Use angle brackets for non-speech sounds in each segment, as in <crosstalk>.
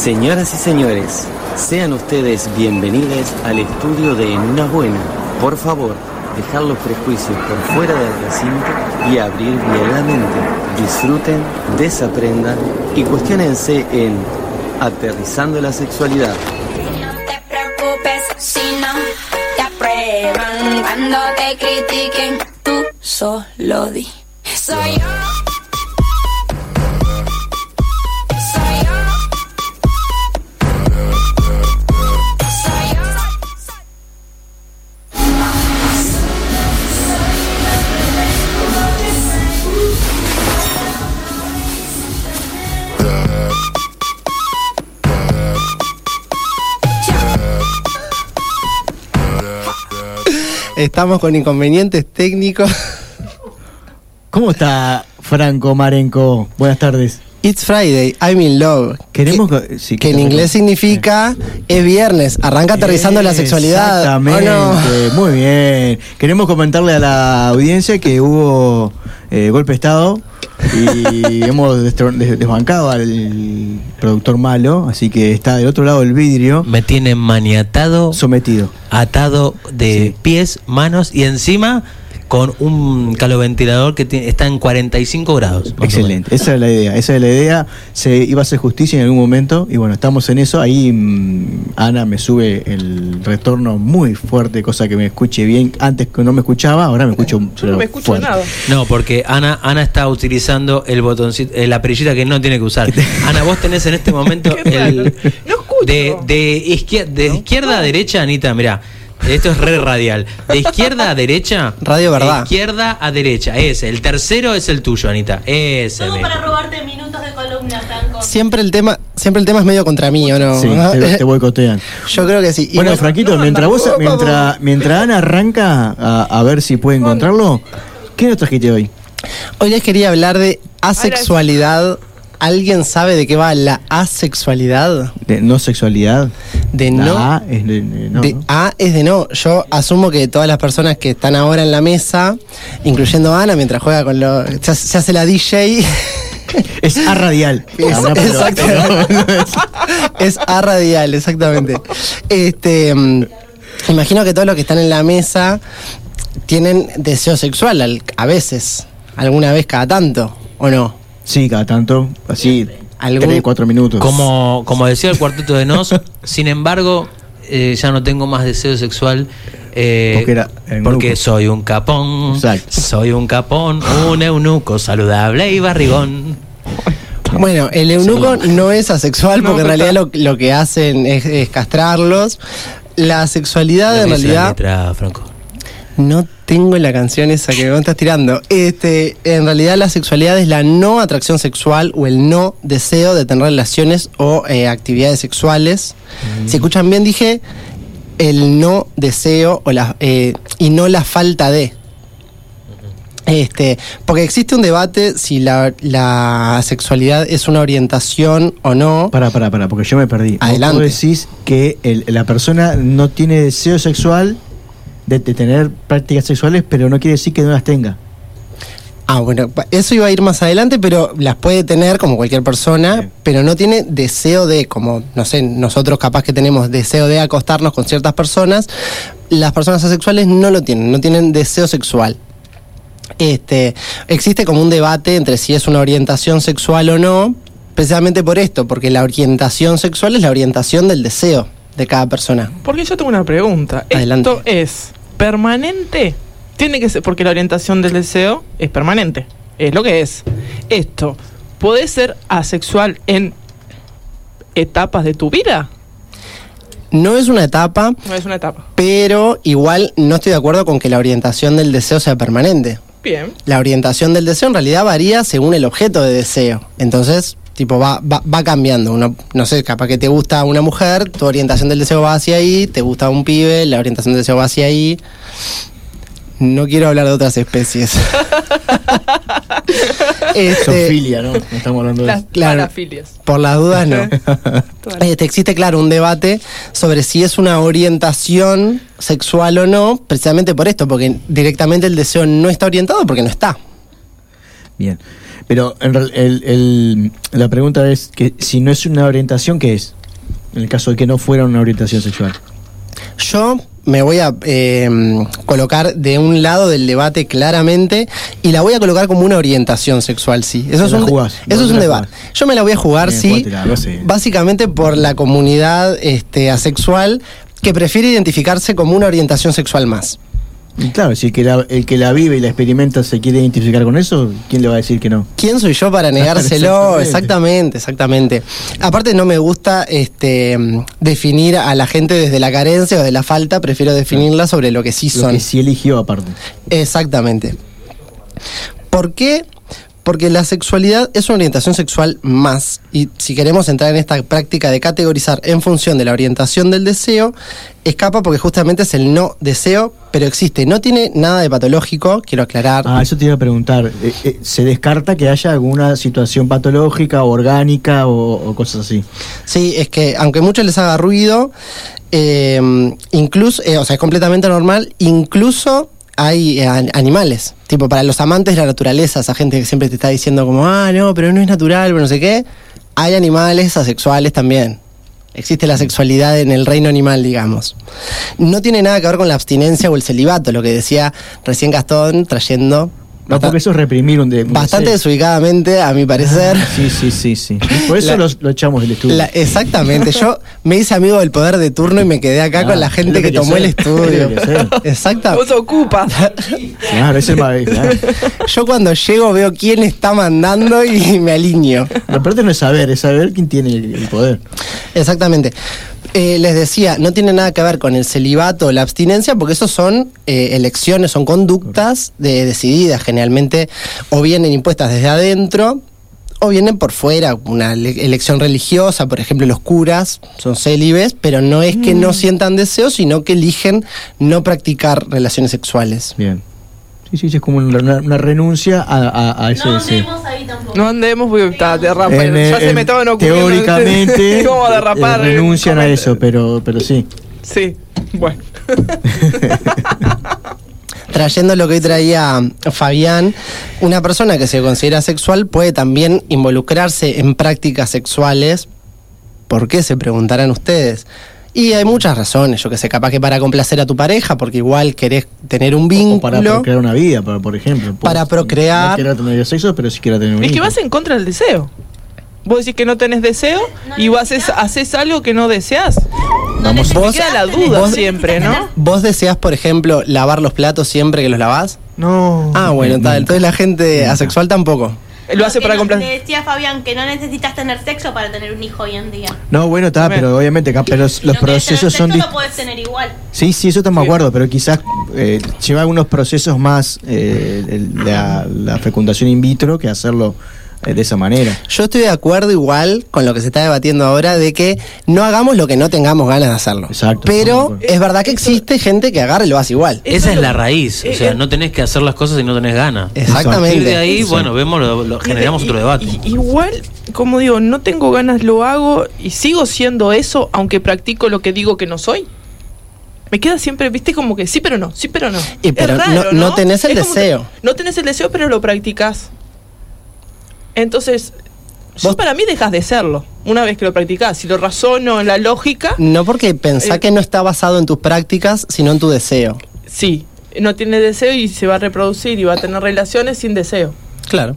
Señoras y señores, sean ustedes bienvenidos al estudio de una Buena. Por favor, dejar los prejuicios por fuera del recinto y abrir bien la mente. Disfruten, desaprendan y cuestionense en Aterrizando la Sexualidad. No te preocupes te aprueban cuando te critiquen. Tú solo di. Estamos con inconvenientes técnicos. ¿Cómo está Franco Marenco? Buenas tardes. It's Friday, I'm in love. Queremos que, que- sí, que en inglés significa es viernes, arranca aterrizando la sexualidad. Exactamente, muy bien. Queremos comentarle a la audiencia que hubo eh, golpe de Estado y <laughs> hemos desbancado al productor malo, así que está del otro lado del vidrio, Me tienen maniatado, sometido. atado de Sí. pies, manos y encima con un caloventilador que está en 45 grados. Excelente, esa es la idea, esa es la idea. Se iba a hacer justicia en algún momento y bueno, estamos en eso. Ahí mm, Ana me sube el retorno muy fuerte, cosa que me escuche bien. Antes que no me escuchaba, ahora me escucho Yo no me escucho fuerte. nada. No, porque Ana, Ana está utilizando el botoncito, eh, la perillita que no tiene que usar. <laughs> Ana, vos tenés en este momento <laughs> el No escucho. de, de, izquier- de izquierda a derecha, Anita, mirá. Esto es re radial. De izquierda a derecha. Radio verdad. De izquierda a derecha. Ese. El tercero es el tuyo, Anita. Ese. Todo mismo. para robarte minutos de columna, Franco. Siempre el tema, siempre el tema es medio contra mí, ¿o no? Sí, te, te <laughs> boicotean. Yo creo que sí. Y Bueno, Franquito, no, mientras vos, mientras, mientras Ana arranca a, a ver si puede encontrarlo, ¿qué nos trajiste hoy? hoy les quería hablar de asexualidad. ¿Alguien sabe de qué va la asexualidad? De no sexualidad. De La no. A es de, de no, de ¿no? A es de no. Yo asumo que todas las personas que están ahora en la mesa, incluyendo Ana, mientras juega con lo. Se, hace- se hace la DJ. <laughs> Es A radial. <laughs> Es- exacto. <laughs> es A radial, exactamente. Este, mm, imagino que todos los que están en la mesa tienen deseo sexual al- a veces, alguna vez cada tanto, ¿o no? Sí, cada tanto, así, ¿Algún- tres, cuatro minutos. Como, como decía el cuarteto de Nos, <laughs> sin embargo, eh, ya no tengo más deseo sexual. eh, Porque era soy un capón. Exacto. Soy un capón, un eunuco saludable y barrigón. Bueno, el eunuco no es asexual porque en realidad lo, lo que hacen es, es castrarlos. La sexualidad en dice la realidad letra, Franco. no tengo la canción esa que me estás tirando. Este, en realidad la sexualidad es la no atracción sexual o el no deseo de tener relaciones o eh, actividades sexuales. Si escuchan bien dije el no deseo o la, eh, y no la falta de. Este, porque existe un debate si la, la sexualidad es una orientación o no. Para, para, para, porque yo me perdí. Adelante. Vos decís que el- la persona no tiene deseo sexual de, de tener prácticas sexuales, pero no quiere decir que no las tenga. Ah, bueno, eso iba a ir más adelante, pero las puede tener como cualquier persona, Bien. pero no tiene deseo de, como, no sé, nosotros capaz que tenemos deseo de acostarnos con ciertas personas, las personas asexuales no lo tienen, no tienen deseo sexual. Este, existe como un debate entre si es una orientación sexual o no, precisamente por esto, porque la orientación sexual es la orientación del deseo de cada persona. Porque yo tengo una pregunta. Adelante. ¿Esto es permanente? Tiene que ser, porque la orientación del deseo es permanente. Es lo que es. Esto, ¿puede ser asexual en etapas de tu vida? No es una etapa, No es una etapa. pero igual no estoy de acuerdo con que la orientación del deseo sea permanente. Bien. La orientación del deseo en realidad varía según el objeto de deseo. Entonces, tipo, va, va, va cambiando. Uno, no sé, capaz que te gusta una mujer, tu orientación del deseo va hacia ahí, te gusta un pibe, la orientación del deseo va hacia ahí. No quiero hablar de otras especies. <laughs> Este, Sofilia, ¿no? No estamos hablando de Las Claro. Por las dudas, no. <laughs> Este, existe, claro, un debate sobre si es una orientación sexual o no, precisamente por esto, porque directamente el deseo no está orientado porque no está. Bien. Pero en el- el- la pregunta es que si no es una orientación, ¿qué es? En el caso de que no fuera una orientación sexual. Yo me voy a eh, colocar de un lado del debate claramente y la voy a colocar como una orientación sexual, sí. Eso es un, jugás, eso vos es te un debate. jugás. Yo me la voy a jugar, Bien, sí, jugátela, lo sé. básicamente por la comunidad este, asexual que prefiere identificarse como una orientación sexual más. Claro, si el que, la, el que la vive y la experimenta se quiere identificar con eso, ¿quién le va a decir que no? ¿Quién soy yo para negárselo? <laughs> Exactamente. exactamente, exactamente. Aparte no me gusta este definir a la gente desde la carencia o de la falta, prefiero definirla sobre lo que sí Lo son. que sí eligió aparte. Exactamente. ¿Por qué? Porque la sexualidad es una orientación sexual más. Y si queremos entrar en esta práctica de categorizar en función de la orientación del deseo, escapa porque justamente es el no deseo, pero existe. No tiene nada de patológico, quiero aclarar. Ah, eso te iba a preguntar. Eh, eh, ¿Se descarta que haya alguna situación patológica o orgánica o, o cosas así? Sí, es que aunque mucho les haga ruido, eh, incluso, o sea, es completamente normal, incluso hay eh, an- animales. Tipo, para los amantes de la naturaleza, esa gente que siempre te está diciendo como, ah, no, pero no es natural, pero no sé qué, hay animales asexuales también. Existe la sexualidad en el reino animal, digamos. No tiene nada que ver con la abstinencia o el celibato, lo que decía recién Gastón, trayendo No, porque eso es reprimir un, de, bastante deseo. desubicadamente, a mi parecer. Sí, sí, sí, sí. Por eso La- lo, lo echamos del estudio. La- exactamente, yo me hice amigo del poder de turno y me quedé acá Ah, con la es gente que que tomó el estudio. Exacto. Vos ocupas. Claro, es el ma- claro. Yo cuando llego veo quién está mandando y me alineo. Lo aparte no es saber, es saber quién tiene el, el poder. Exactamente. Eh, les decía, no tiene nada que ver con el celibato o la abstinencia, porque eso son eh, elecciones, son conductas de- decididas generalmente, o vienen impuestas desde adentro, o vienen por fuera, una ele- elección religiosa, por ejemplo, los curas son célibes, pero no es que no sientan deseo, sino que eligen no practicar relaciones sexuales. Bien. Sí, sí, sí, es como una, una renuncia a, a- a ese No andemos ahí tampoco. No andemos porque está derrapa. En, ya se en- me estaban ocurriendo. Teóricamente <laughs> ¿Cómo eh, derrapar? renuncian a ¿Cómo- eso, pero, pero sí. Sí, bueno. <laughs> Trayendo lo que hoy traía Fabián, una persona que se considera sexual puede también involucrarse en prácticas sexuales. ¿Por qué? Se preguntarán ustedes. Y hay muchas razones, yo que sé, capaz que para complacer a tu pareja, porque igual querés tener un O vínculo. para procrear una vida, por, por ejemplo. Para procrear. No quiero tener sexo, pero sí quiero tener un Es que vas en contra del deseo. Vos decís que no tenés deseo y vos haces, haces algo que no deseas. Vamos, vos, queda la duda vos- siempre, ¿no? <laughs> ¿Vos deseas, por ejemplo, lavar los platos siempre que los lavás? No. Ah, bueno, tal. Entonces la gente asexual tampoco. Lo hace para no- complacer. Le decía Fabián que no necesitas tener sexo para tener un hijo hoy en día. No, bueno, está, pero obviamente pero los no procesos tener son... sexo, lo podés tener igual. Sí, sí, eso estamos de acuerdo, pero quizás eh, lleva algunos procesos más eh, el- la, la fecundación in vitro que hacerlo de esa manera. Yo estoy de acuerdo igual con lo que se está debatiendo ahora de que no hagamos lo que no tengamos ganas de hacerlo. Exacto, Pero es verdad que existe gente que agarra y lo hace igual. Esa es la raíz, o eh, sea, eh, no tenés que hacer las cosas si no tenés ganas. A partir de Exactamente. ahí, bueno, vemos, lo, lo- generamos Y- otro debate. y- igual, como digo, no tengo ganas, lo hago y sigo siendo eso, aunque practico lo que digo que no soy. Me queda siempre, viste, como que sí, pero no, sí, pero no. Y pero Es raro, no- no tenés el deseo. no tenés el deseo, pero lo practicas. Entonces, yo Vos- para mí dejas de serlo una vez que lo practicás. Si lo razono en la lógica, No porque pensá Eh, que no está basado en tus prácticas, sino en tu deseo. sí, no tiene deseo y se va a reproducir y va a tener relaciones sin deseo. Claro.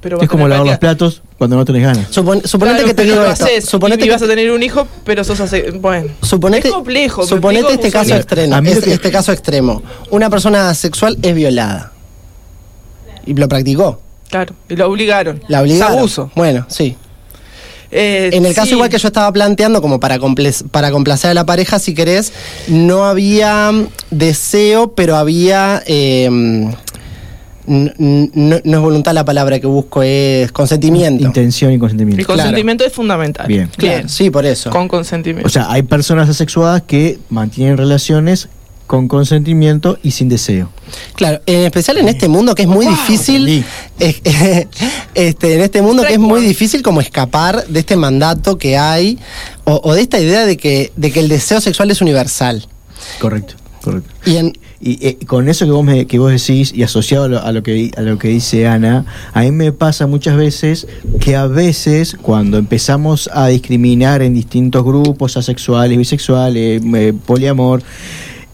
Pero va Es como lavar los platos cuando no tenés ganas. Supon- suponete Claro, que te digo esto. haces, Suponete y, y que vas a tener un hijo, pero sos hace, bueno. Suponete, es complejo. suponete este caso extremo. A mí lo es- que- Este caso extremo. Una persona sexual es violada. Y lo practicó. Claro, y lo obligaron. La obligaron. Es abuso. Bueno, sí. Eh, En el caso sí. igual que yo estaba planteando, como para, comple- para complacer a la pareja, si querés, no había deseo, pero había... eh, no, no es voluntad la palabra que busco, es consentimiento. Intención y consentimiento. El consentimiento es fundamental. Bien. Claro, sí, por eso. Con consentimiento. O sea, hay personas asexuadas que mantienen relaciones con consentimiento y sin deseo. Claro, en especial en este mundo que es muy difícil, es- este, en este mundo que es muy difícil como escapar de este mandato que hay o, o de esta idea de que, de que el deseo sexual es universal. Correcto, correcto. Y, en- Y eh, con eso que vos, me, que vos decís y asociado a lo, a lo que, a lo que dice Ana, a mí me pasa muchas veces que a veces cuando empezamos a discriminar en distintos grupos, asexuales, bisexuales, eh, poliamor,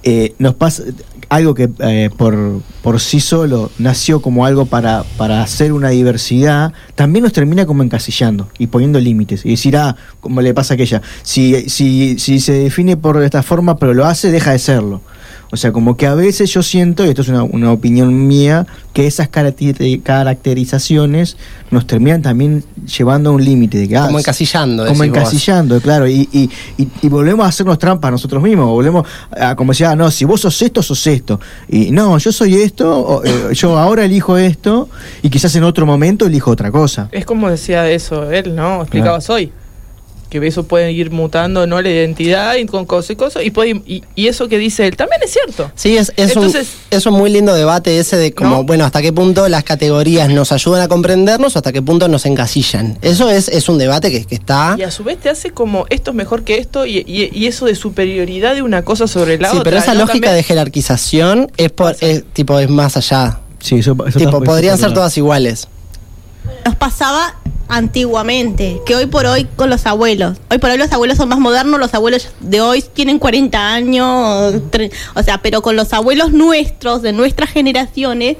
eh, nos pasa algo que eh, por, por sí solo nació como algo para, para hacer una diversidad, también nos termina como encasillando y poniendo límites. Y decir, ah, como le pasa a aquella, si, si, si se define por esta forma pero lo hace, deja de serlo. O sea, como que a veces yo siento, y esto es una, una opinión mía, que esas caracteri- caracterizaciones nos terminan también llevando a un límite. de que, ah, como encasillando. como vos. encasillando, claro, y, y, y- y volvemos a hacernos trampas nosotros mismos, volvemos a como decir, ah, no, si vos sos esto, sos esto, y no, yo soy esto, o, eh, <coughs> yo ahora elijo esto, y quizás en otro momento elijo otra cosa. Es como decía eso él, ¿no? Explicabas hoy. Que eso puede ir mutando, ¿no? La identidad y con cosas y cosas. Y, puede, y, y eso que dice él también es cierto. Sí, es, es, Entonces- un, es un muy lindo debate ese de como, bueno, hasta qué punto las categorías nos ayudan a comprendernos o hasta qué punto nos encasillan. Eso es, es un debate que, que está... Y a su vez te hace como esto es mejor que esto y, y- y eso de superioridad de una cosa sobre la Sí, otra. pero esa ¿no? lógica También- de jerarquización es, por, es, tipo, es más allá. Sí, eso, eso tipo, podrían ser todas iguales. Nos pasaba antiguamente, que hoy por hoy con los abuelos. Hoy por hoy los abuelos son más modernos, los abuelos de hoy tienen 40 años, o sea, pero con los abuelos nuestros, de nuestras generaciones,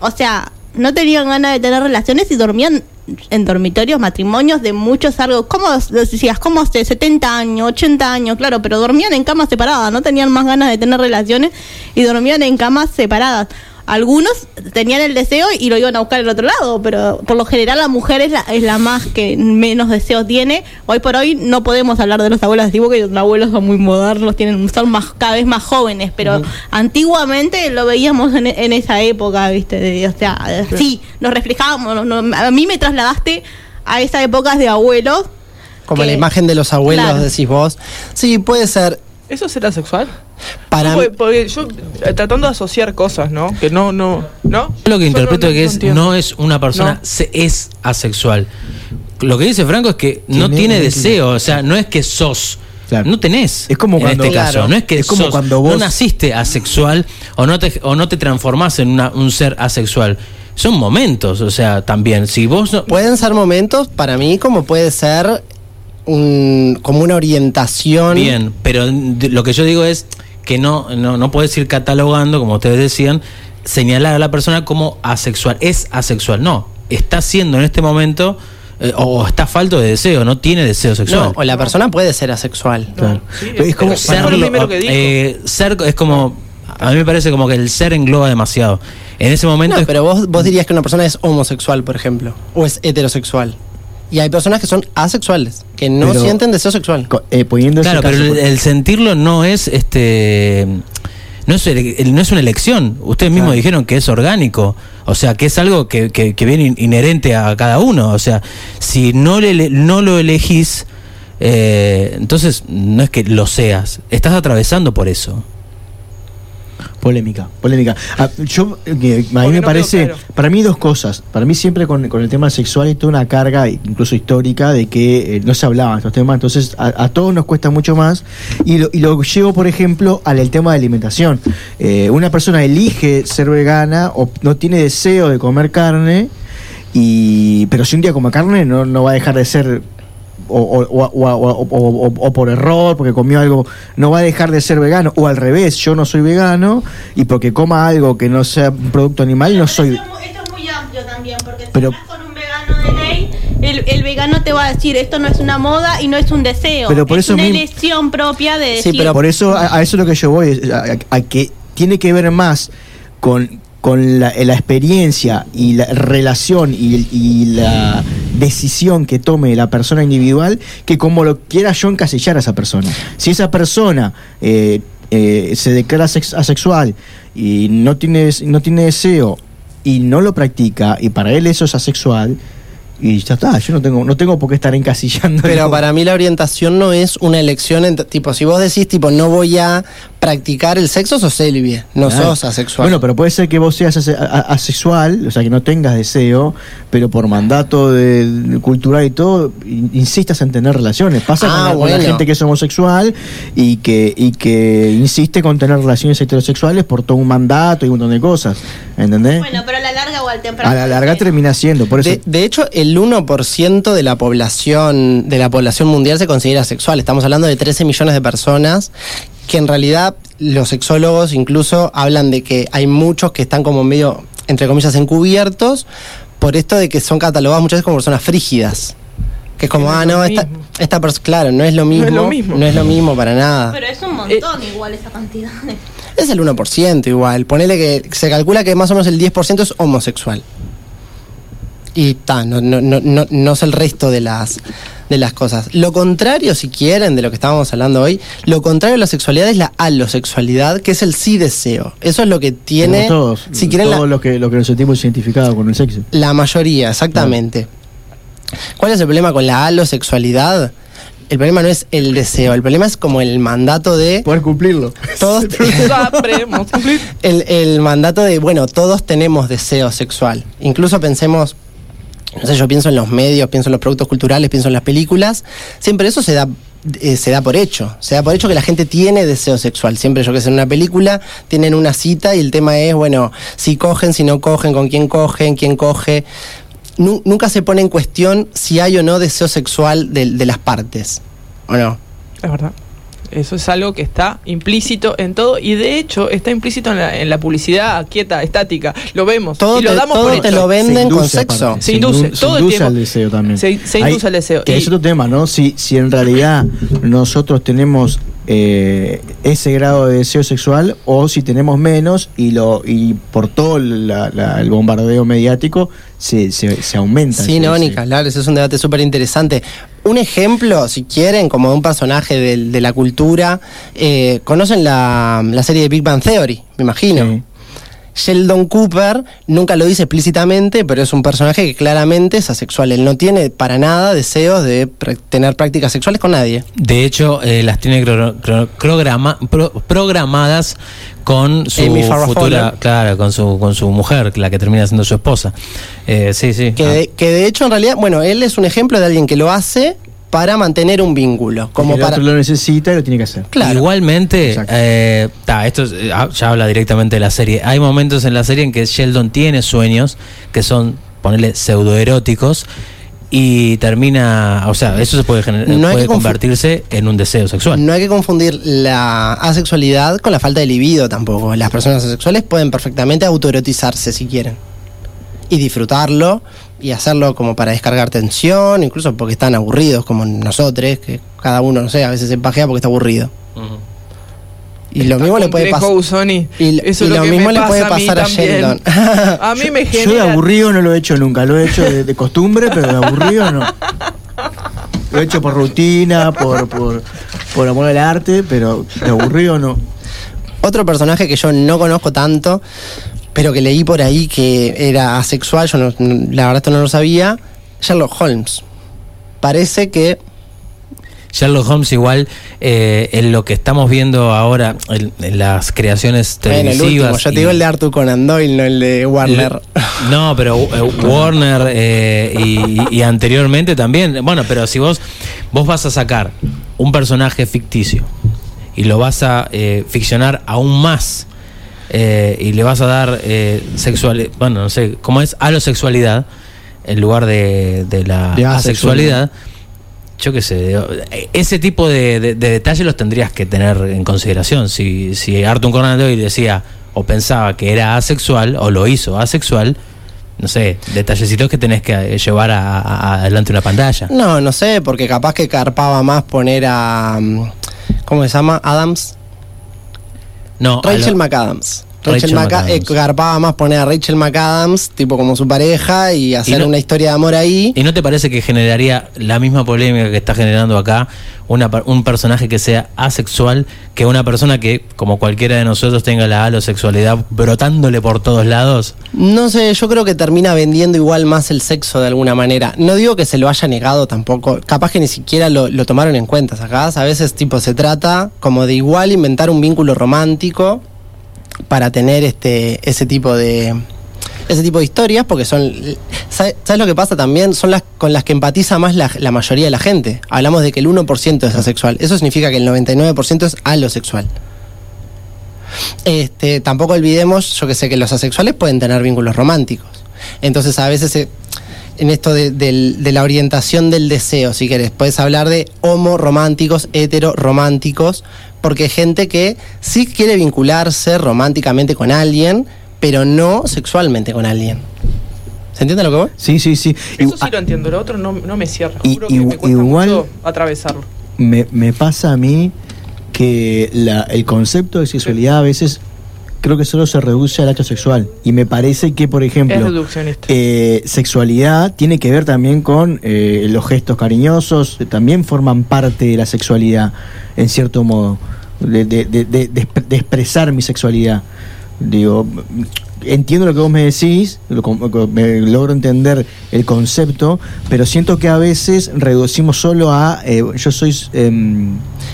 o sea, no tenían ganas de tener relaciones y dormían en dormitorios, matrimonios de muchos algo, ¿cómo decías? ¿Cómo de 70 años, 80 años? Claro, pero dormían en camas separadas, no tenían más ganas de tener relaciones y dormían en camas separadas. Algunos tenían el deseo y lo iban a buscar al otro lado, pero por lo general la mujer es la, es la más que menos deseo tiene. Hoy por hoy no podemos hablar de los abuelos antiguos, que los abuelos son muy modernos, tienen son más cada vez más jóvenes, pero antiguamente lo veíamos en, en esa época, ¿viste? De- o sea, sí, nos reflejábamos. no- no- a mí me trasladaste a esa época de abuelos. Como que- la imagen de los abuelos, Claro. decís vos. Sí, puede ser. ¿Eso será sexual? Para No, porque, porque yo eh, tratando de asociar cosas, ¿no? Que no, no, ¿no? Yo lo que Yo interpreto no- que no es entiendo. no es una persona, No. se, es asexual. Lo que dice Franco es que no Tiene deseo, o sea, no es que sos. Claro. No tenés. Es como en cuando- este caso, claro. no es que Es como sos- cuando vos- no naciste asexual o no te o no te transformás en una- un ser asexual. Son momentos, o sea, también. Si vos no, Pueden ser momentos, para mí, como puede ser un, como una orientación. Bien, pero lo que yo digo es que no, no, no puedes ir catalogando, como ustedes decían, señalar a la persona como asexual. Es asexual. No, está siendo en este momento eh, o, está falto de deseo, no tiene deseo sexual. No, o la persona puede ser asexual. Claro. Pero es como serlo, eh, ser es como a mí me parece como que el ser engloba demasiado. En ese momento No, es- pero vos, vos dirías que una persona es homosexual, por ejemplo, o es heterosexual. Y hay personas que son asexuales, que no Pero- sienten deseo sexual. eh, Claro, pero el, el sentirlo no es este no es, el- no es una elección. Ustedes mismos Claro. dijeron que es orgánico. O sea, que es algo que, que, que viene in- inherente a cada uno. O sea, si no, le, no lo elegís, eh, entonces no es que lo seas. Estás atravesando por eso. Polémica, polémica. Ah, yo, eh, a mí me parece, claro. para mí dos cosas. Para mí siempre con, con el tema sexual hay toda una carga, incluso histórica, de que eh, no se hablaban estos temas. Entonces a, a todos nos cuesta mucho más. Y lo, y lo llevo, por ejemplo, al el tema de alimentación. Eh, una persona elige ser vegana o no tiene deseo de comer carne, y pero si un día come carne no, no va a dejar de ser o, o- o- o- o- o- o- o por error, porque comió algo, no va a dejar de ser vegano, o al revés, yo no soy vegano y porque coma algo que no sea un producto animal, no soy... Esto es muy amplio también, porque si Pero- hablas con un vegano de ley, el, el vegano te va a decir esto no es una moda y no es un deseo. Pero por es eso una elección propia de decir. Por eso, a, a eso es lo que yo voy, es a, a que tiene que ver más con, con la, la experiencia y la relación y, y la decisión que tome la persona individual que como lo quiera yo encasillar a esa persona. Si esa persona eh, eh, se declara sex- asexual y no tiene, no tiene deseo y no lo practica y para él eso es asexual y ya está, yo no tengo, no tengo por qué estar encasillando. Pero para mí la orientación no es una elección, ent- tipo, si vos decís, tipo, no voy a practicar el sexo, sos Elvie, no Claro. sos asexual. Bueno, pero puede ser que vos seas ase- asexual, o sea, que no tengas deseo, pero por mandato de, de cultural y todo, in- insistas en tener relaciones. Pasa con, Ah, la, con la gente que es homosexual y que, y que insiste con tener relaciones heterosexuales por todo un mandato y un montón de cosas. ¿Entendés? Bueno, pero a la larga o al temprano. a la larga termina siendo, por eso. De, de hecho, el 1% de la población de la población mundial se considera sexual. Estamos hablando de 13 millones de personas que en realidad los sexólogos incluso hablan de que hay muchos que están como medio, entre comillas, encubiertos por esto de que son catalogados muchas veces como personas frígidas. Que es como, No ah, no, esta, esta persona, claro, no es lo mismo. lo mismo. No es lo mismo para nada. Pero es un montón igual esa cantidad. Es el 1% igual. Ponele que se calcula que más o menos el 10% es homosexual. Y ta, no, no, no, no, no es el resto de las, de las cosas. Lo contrario, si quieren, de lo que estábamos hablando hoy, lo contrario a la sexualidad es la alosexualidad, que es el sí deseo. Eso es lo que tiene. Como todos, si quieren, la- todo lo que, lo que nos sentimos identificados con el sexo. la mayoría, exactamente. ¿Cuál es el problema con la alosexualidad? El problema no es el deseo, el problema es como el mandato de. Poder cumplirlo. Todos, <laughs> Sabremos cumplir. <laughs> el, el mandato de, bueno, todos tenemos deseo sexual. Incluso pensemos, no sé, yo pienso en los medios, pienso en los productos culturales, pienso en las películas. Siempre eso se da, eh, se da por hecho. Se da por hecho que la gente tiene deseo sexual. Siempre, yo que sé, en una película tienen una cita y el tema es, bueno, si cogen, si no cogen, con quién cogen, quién coge. Nu- nunca se pone en cuestión si hay o no deseo sexual de las partes. ¿O no? Es verdad. Eso es algo que está implícito en todo y de hecho está implícito en la, en la publicidad quieta, estática. Lo vemos Todo y lo te- damos todo por te lo venden Se con sexo. aparte. Se induce, indu- todo el induce tiempo. al deseo también. Se- se induce al deseo. Que Y- es otro tema, ¿no? Si, si en realidad nosotros tenemos eh, ese grado de deseo sexual o si tenemos menos y lo y por todo la- la- el bombardeo mediático se, se, se aumenta. Sí, no, ni hablar, ese es un debate súper interesante. Un ejemplo, si quieren, como de un personaje del- de, la cultura, eh, conocen la, la serie de Big Bang Theory, me imagino. Sí. Sheldon Cooper nunca lo dice explícitamente, pero es un personaje que claramente es asexual. Él no tiene para nada deseos de tener prácticas sexuales con nadie. De hecho, eh, las tiene cro- cro- programa- pro- programadas con su futura, claro, con su con su mujer, la que termina siendo su esposa. Eh, sí, sí. Que, Ah. de, que de hecho, en realidad, bueno, él es un ejemplo de alguien que lo hace para mantener un vínculo. Como el para. otro lo necesita y lo tiene que hacer. Claro. Igualmente, eh, ta, esto es- ah, ya habla directamente de la serie. Hay momentos en la serie en que Sheldon tiene sueños que son, ponerle, pseudoeróticos y termina, o sea, eso se puede, gener- No hay puede convertirse en un deseo sexual. No hay que confundir la asexualidad con la falta de libido tampoco. Las personas asexuales pueden perfectamente autoerotizarse si quieren. Y disfrutarlo y hacerlo como para descargar tensión, incluso porque están aburridos como nosotros, que cada uno, no sé, a veces se pajea porque está aburrido. Y lo mismo le puede pasar. Y, Eso y lo lo que mismo le puede a pasar a. Sheldon. <laughs> A mí me Yo de genera. aburrido no lo he hecho nunca, lo he hecho de, de costumbre, pero de aburrido no. Lo he hecho por rutina, por, por, por amor al arte, pero de aburrido no. Otro personaje que yo no conozco tanto, pero que leí por ahí que era asexual, yo no- la verdad esto no lo sabía, Sherlock Holmes. Parece que Sherlock Holmes igual eh, en lo que estamos viendo ahora en, en las creaciones Bueno, el televisivas último, yo te digo el de Arthur Conan Doyle, no el de Warner. No, pero eh, Warner eh, y, y anteriormente también. Bueno, pero si vos vos vas a sacar un personaje ficticio y lo vas a eh, ficcionar aún más eh, y le vas a dar eh, sexual, bueno, no sé, ¿cómo es? Alosexualidad en lugar de, de la De asexualidad. asexualidad. Yo qué sé, eh, ese tipo de, de- de detalles los tendrías que tener en consideración. Si, si Arthur Conan Doyle decía o pensaba que era asexual o lo hizo asexual, no sé, detallecitos que tenés que llevar a, a- a- adelante una pantalla. No, no sé, porque capaz que carpaba más poner a. mm, ¿Cómo se llama? Adams. No, Rachel lo- McAdams. Rachel, McAdams. eh, garpaba más poner a Rachel McAdams, tipo como su pareja, y hacer no- una historia de amor ahí. ¿Y no te parece que generaría la misma polémica que está generando acá una, un personaje que sea asexual que una persona que, como cualquiera de nosotros, tenga la alosexualidad brotándole por todos lados? No sé, yo creo que termina vendiendo igual más el sexo de alguna manera. No digo que se lo haya negado tampoco, capaz que ni siquiera lo, lo tomaron en cuenta, ¿sacás? A veces tipo se trata como de igual inventar un vínculo romántico para tener este ese tipo de ese tipo de historias porque son ¿sabes, lo que pasa también? Son las con las que empatiza más la, la mayoría de la gente. Hablamos de que el 1% es asexual. Eso significa que el 99% es alosexual. Este, tampoco olvidemos, yo que sé que los asexuales pueden tener vínculos románticos. Entonces a veces eh, en esto de, del- de la orientación del deseo, si querés, puedes hablar de homo románticos, hetero románticos, porque hay gente que sí quiere vincularse románticamente con alguien, pero no sexualmente con alguien. ¿Se entiende lo que voy? Sí, sí, sí. Eso sí lo entiendo, lo otro no, no me cierra. Y- Juro que y- me cuesta igual- mucho atravesarlo. me, me pasa a mí que la- el concepto de sexualidad a veces creo que solo se reduce al acto sexual. Y me parece que, por ejemplo, eh, sexualidad tiene que ver también con eh, los gestos cariñosos, también forman parte de la sexualidad, en cierto modo, de, de- de- de- de exp- de expresar mi sexualidad. Digo, entiendo lo que vos me decís, lo me logro entender el concepto, pero siento que a veces reducimos solo a eh, yo soy em,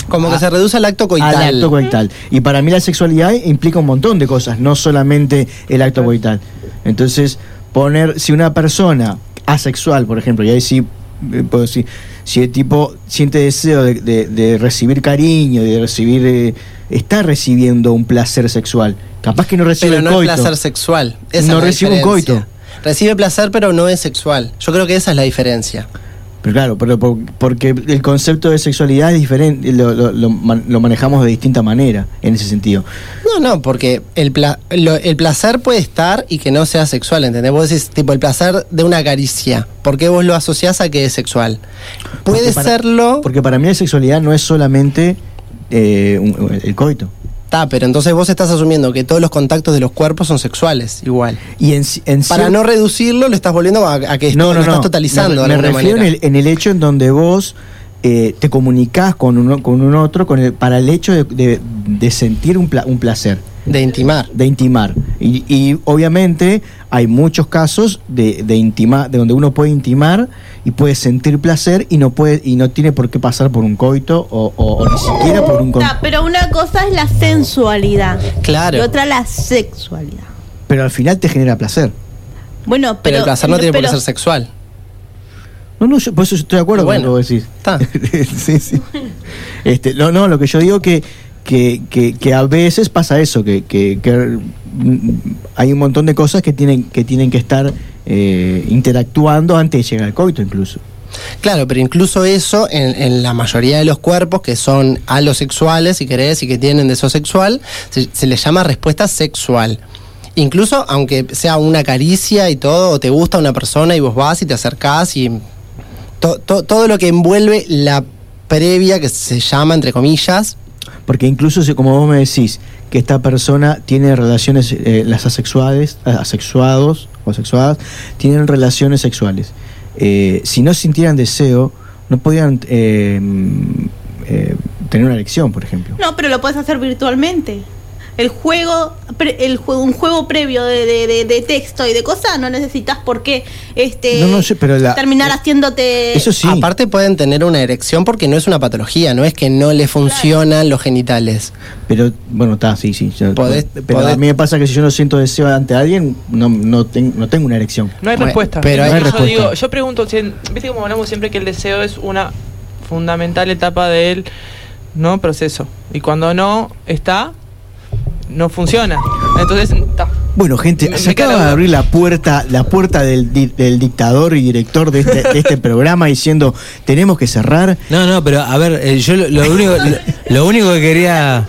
Como que a- se reduce al acto coital. al acto coital. Y para mí la sexualidad implica un montón de cosas, no solamente el acto coital. Entonces, poner, si una persona asexual, por ejemplo, y ahí sí eh, puedo decir, si el tipo siente deseo de, de- de recibir cariño, de recibir, eh, está recibiendo un placer sexual. Capaz que no recibe Pero no coito. es placer sexual. Esa No es recibe un coito. Recibe placer, pero no es sexual. Yo creo que esa es la diferencia. Pero claro, pero por- porque el concepto de sexualidad es diferente, lo, lo- lo man- lo manejamos de distinta manera en ese sentido. No, no, porque el, pla- lo- el placer puede estar y que no sea sexual, ¿entendés? Vos decís, tipo, el placer de una caricia. ¿Por qué vos lo asociás a que es sexual? Puede Porque para- serlo. Porque para mí la sexualidad no es solamente eh, un- el coito. Está, pero entonces vos estás asumiendo que todos los contactos de los cuerpos son sexuales, igual. Y en, en Para no reducirlo, lo estás volviendo a, a que no, no, lo estás no. totalizando Me, de me refiero en el, en el hecho en donde vos eh, te comunicás con uno, con un otro con el, para el hecho de, de- de sentir un, pla- un placer. De intimar. De intimar. Y, y obviamente hay muchos casos de, de intimar, de donde uno puede intimar y puede sentir placer y no puede y no tiene por qué pasar por un coito o, o- o ni siquiera por un Ah, pero una cosa es la sensualidad Claro. y otra la sexualidad. pero al final te genera placer. Bueno, pero, Pero el placer no tiene por qué ser sexual. No, no, yo, por eso estoy de acuerdo Bueno, con lo que vos decís. Está. <laughs> sí, sí. Este, no, no, lo que yo digo que, que, que, a veces pasa eso, que, que, hay un montón de cosas que tienen que, tienen que estar eh, interactuando antes de llegar al coito incluso. Claro, pero incluso eso en, la mayoría de los cuerpos que son alosexuales, si querés, y que tienen deseo sexual, se, les llama respuesta sexual. Incluso aunque sea una caricia y todo, o te gusta una persona y vos vas y te acercás y to- to- todo lo que envuelve la previa que se llama, entre comillas, Porque incluso si, como vos me decís, que esta persona tiene relaciones, eh, las asexuales, asexuados o asexuadas, tienen relaciones sexuales. Eh, si no sintieran deseo, no podían eh, mm, eh, tener una erección, por ejemplo. No, pero lo puedes hacer virtualmente. El juego, pre- el juego, un juego previo de, de- de- de texto y de cosas, no necesitas por qué este, No, no sé, pero la- terminar haciéndote. Aparte pueden tener una erección porque no es una patología, no es que no le funcionan los genitales. Pero bueno, está, sí, sí. yo- Podés- pero podés- a mí me pasa que si yo no siento deseo ante alguien, no, no, ten- no tengo una erección. No hay respuesta. Pero hay yo respuesta. digo, yo pregunto, si- viste como hablamos siempre que el deseo es una fundamental etapa del no proceso. Y cuando no está, no funciona. Entonces, ta. Bueno, gente, Me- se me acaba la de abrir la puerta, la puerta del, di- del dictador y director de este, de este programa diciendo tenemos que cerrar. No, no, pero a ver, eh, yo lo, lo único, lo, lo único que quería.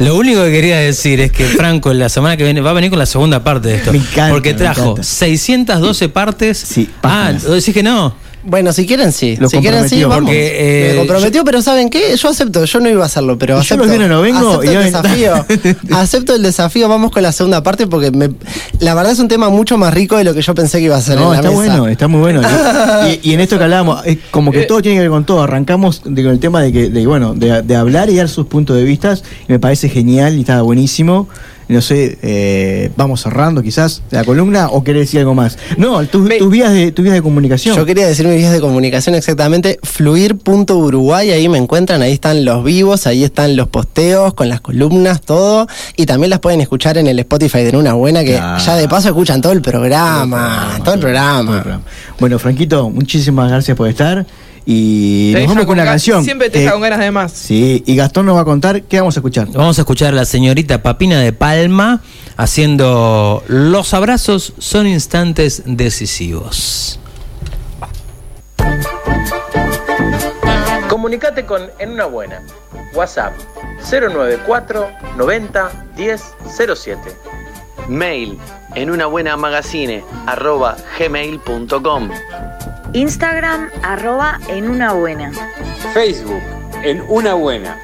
Lo único que quería decir es que Franco la semana que viene va a venir con la segunda parte de esto. Me encanta, porque me trajo encanta. 612 partes. ah, páginas. ¿vos decís que no. Bueno, si quieren sí. Si quieren sí, vamos. Porque, eh, Me comprometió, pero ¿saben qué? Yo acepto, yo no iba a hacerlo, pero Yo acepto. los viernes no vengo acepto y el desafío. <laughs> acepto el desafío, vamos con la segunda parte porque me- la verdad es un tema mucho más rico de lo que yo pensé que iba a ser. No, en la está mesa. bueno, está muy bueno. y, y en esto que hablábamos, es como que todo tiene que ver con todo. Arrancamos de- con el tema de que, de, bueno, de, de hablar y dar sus puntos de vista. Y me parece genial y está buenísimo. No sé, eh, vamos cerrando quizás la columna o querés decir algo más. No, tus, vías de tus vías de comunicación. Yo quería decir mis vías de comunicación exactamente, fluir.uruguay, ahí me encuentran, ahí están los vivos, ahí están los posteos con las columnas, todo, y también las pueden escuchar en el Spotify de Una Buena, que ya de paso escuchan todo el programa, todo el programa. Bueno, Franquito, muchísimas gracias por estar. Y Te nos vamos con una canción. Siempre te deja con ganas de más. Sí, y Gastón nos va a contar qué vamos a escuchar. Vamos a escuchar a la señorita Papina de Palma haciendo Los abrazos son instantes decisivos. Comunicate con En Una Buena. WhatsApp 094 90 10 07. Mail en una buena magazine arroba gmail.com. Instagram arroba en una buena. Facebook en una buena.